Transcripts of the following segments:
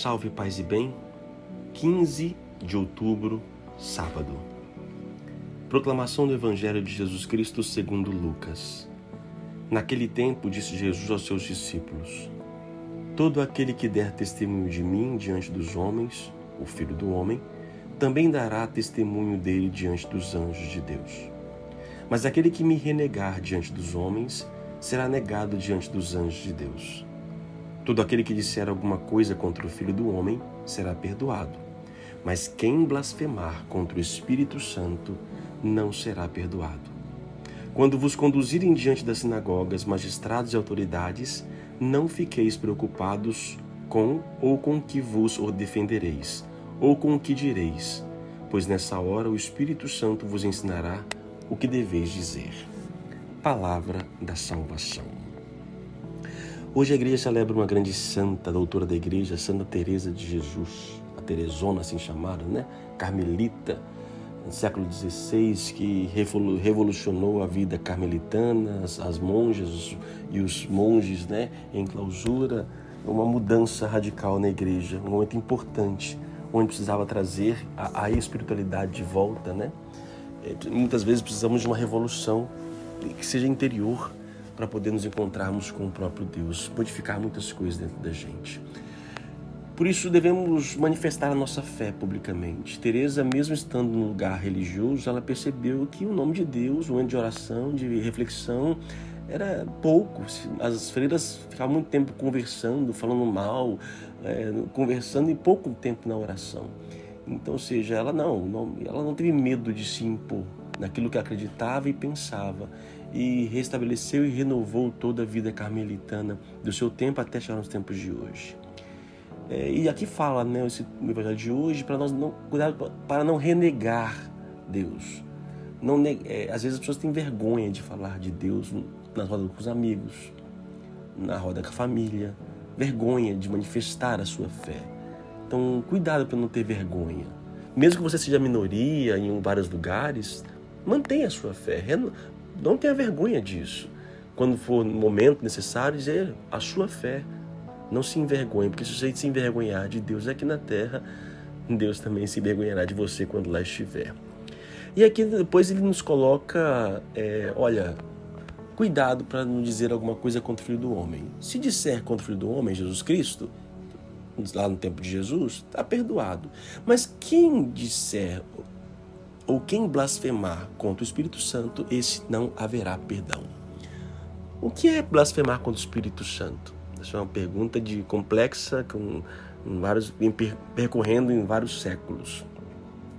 Salve paz e bem. 15 de outubro, sábado. Proclamação do Evangelho de Jesus Cristo segundo Lucas. Naquele tempo disse Jesus aos seus discípulos: Todo aquele que der testemunho de mim diante dos homens, o Filho do homem, também dará testemunho dele diante dos anjos de Deus. Mas aquele que me renegar diante dos homens, será negado diante dos anjos de Deus. Todo aquele que disser alguma coisa contra o Filho do Homem será perdoado, mas quem blasfemar contra o Espírito Santo não será perdoado. Quando vos conduzirem diante das sinagogas, magistrados e autoridades, não fiqueis preocupados com ou com que vos defendereis, ou com o que direis, pois nessa hora o Espírito Santo vos ensinará o que deveis dizer. Palavra da salvação. Hoje a igreja celebra uma grande santa, doutora da igreja, Santa Teresa de Jesus, a Teresona assim chamada, né? Carmelita, no século XVI, que revolucionou a vida carmelitana, as, as monjas e os monges, né? Em clausura, uma mudança radical na igreja, um momento importante, onde precisava trazer a, a espiritualidade de volta, né? É, muitas vezes precisamos de uma revolução que seja interior, para poder nos encontrarmos com o próprio Deus, modificar muitas coisas dentro da gente. Por isso devemos manifestar a nossa fé publicamente. Teresa, mesmo estando num lugar religioso, ela percebeu que o nome de Deus, o momento de oração, de reflexão, era pouco. As freiras ficavam muito tempo conversando, falando mal, é, conversando e pouco tempo na oração. Então, ou seja, ela não, não, ela não teve medo de se impor naquilo que acreditava e pensava e restabeleceu e renovou toda a vida carmelitana do seu tempo até chegar nos tempos de hoje. É, e aqui fala, né, esse evangelho de hoje, para nós não cuidar para não renegar Deus. Não é, às vezes as pessoas têm vergonha de falar de Deus na roda com os amigos, na roda com a família, vergonha de manifestar a sua fé. Então, cuidado para não ter vergonha. Mesmo que você seja minoria em vários lugares, mantenha a sua fé. Não tenha vergonha disso. Quando for no momento necessário, dizer a sua fé. Não se envergonhe, porque se você se envergonhar de Deus aqui na terra, Deus também se envergonhará de você quando lá estiver. E aqui depois ele nos coloca, é, olha, cuidado para não dizer alguma coisa contra o Filho do Homem. Se disser contra o Filho do Homem, Jesus Cristo, lá no tempo de Jesus, está perdoado. Mas quem disser ou quem blasfemar contra o Espírito Santo, esse não haverá perdão. O que é blasfemar contra o Espírito Santo? Essa é uma pergunta de complexa, com vários, percorrendo em vários séculos.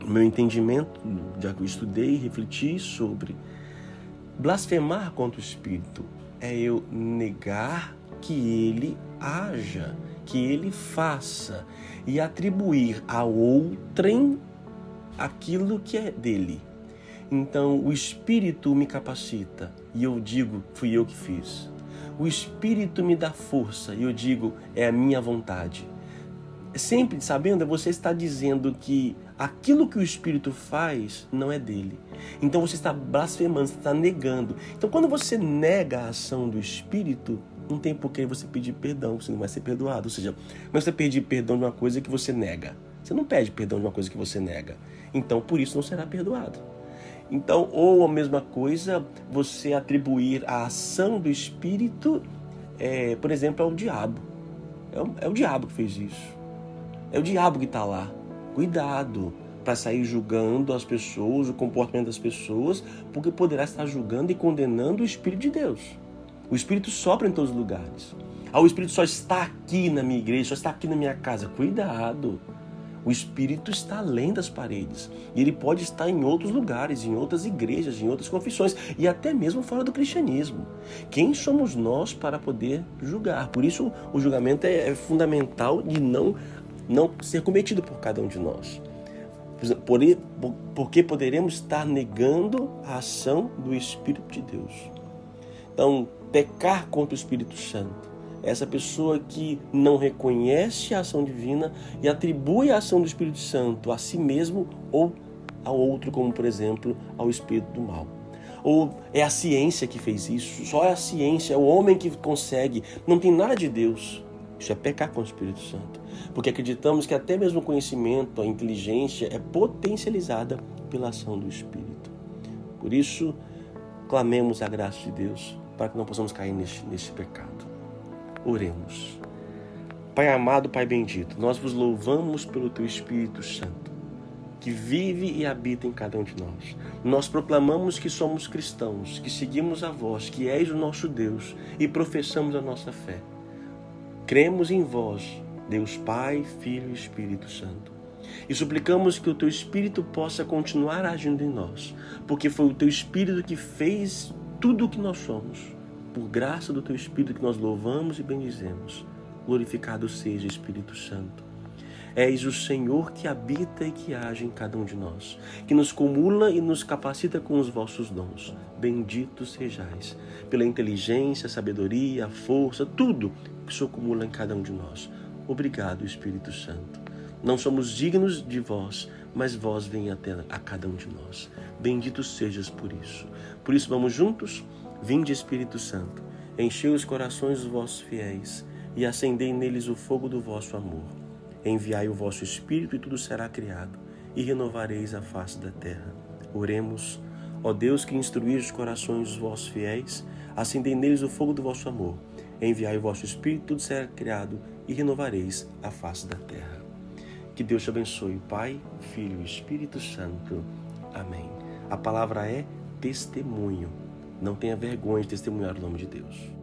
O meu entendimento, já que eu estudei e refleti sobre blasfemar contra o Espírito, é eu negar que ele haja, que ele faça e atribuir a outrem aquilo que é dele. Então o Espírito me capacita e eu digo, fui eu que fiz. O Espírito me dá força e eu digo, é a minha vontade. Sempre sabendo, você está dizendo que aquilo que o Espírito faz não é dele. Então você está blasfemando, você está negando. Então quando você nega a ação do Espírito, não tem por que você pedir perdão, você não vai ser perdoado. Ou seja, é você pedir perdão de uma coisa que você nega. Você não pede perdão de uma coisa que você nega. Então, por isso não será perdoado. Então, ou a mesma coisa, você atribuir a ação do Espírito, é, por exemplo, ao diabo. É o, é o diabo que fez isso. É o diabo que está lá. Cuidado para sair julgando as pessoas, o comportamento das pessoas, porque poderá estar julgando e condenando o Espírito de Deus. O Espírito sopra em todos os lugares. Ah, o Espírito só está aqui na minha igreja, só está aqui na minha casa. Cuidado. O Espírito está além das paredes. E ele pode estar em outros lugares, em outras igrejas, em outras confissões e até mesmo fora do cristianismo. Quem somos nós para poder julgar? Por isso, o julgamento é, é fundamental de não, não ser cometido por cada um de nós. Por, porque poderemos estar negando a ação do Espírito de Deus. Então, pecar contra o Espírito Santo essa pessoa que não reconhece a ação divina e atribui a ação do Espírito Santo a si mesmo ou ao outro, como por exemplo ao espírito do mal. Ou é a ciência que fez isso, só é a ciência, é o homem que consegue, não tem nada de Deus. Isso é pecar com o Espírito Santo. Porque acreditamos que até mesmo o conhecimento, a inteligência é potencializada pela ação do Espírito. Por isso, clamemos a graça de Deus para que não possamos cair neste, neste pecado. Oremos. Pai amado, Pai bendito, nós vos louvamos pelo Teu Espírito Santo que vive e habita em cada um de nós. Nós proclamamos que somos cristãos, que seguimos a vós, que és o nosso Deus e professamos a nossa fé. Cremos em vós, Deus Pai, Filho e Espírito Santo. E suplicamos que o teu Espírito possa continuar agindo em nós, porque foi o teu Espírito que fez tudo o que nós somos. Por graça do teu Espírito que nós louvamos e bendizemos. Glorificado seja Espírito Santo És o Senhor que habita e que age em cada um de nós, que nos comula e nos capacita com os vossos dons. Benditos sejais, pela inteligência, sabedoria, força, tudo que se acumula em cada um de nós. Obrigado, Espírito Santo. Não somos dignos de vós, mas vós vem até a cada um de nós. Bendito sejas por isso. Por isso vamos juntos? Vinde, Espírito Santo, enchei os corações dos vossos fiéis e acendei neles o fogo do vosso amor. Enviai o vosso Espírito e tudo será criado, e renovareis a face da terra. Oremos, ó Deus que instruís os corações dos vossos fiéis, acendei neles o fogo do vosso amor. Enviai o vosso Espírito, e tudo será criado, e renovareis a face da terra. Que Deus te abençoe, Pai, Filho e Espírito Santo. Amém. A palavra é testemunho. Não tenha vergonha de testemunhar o nome de Deus.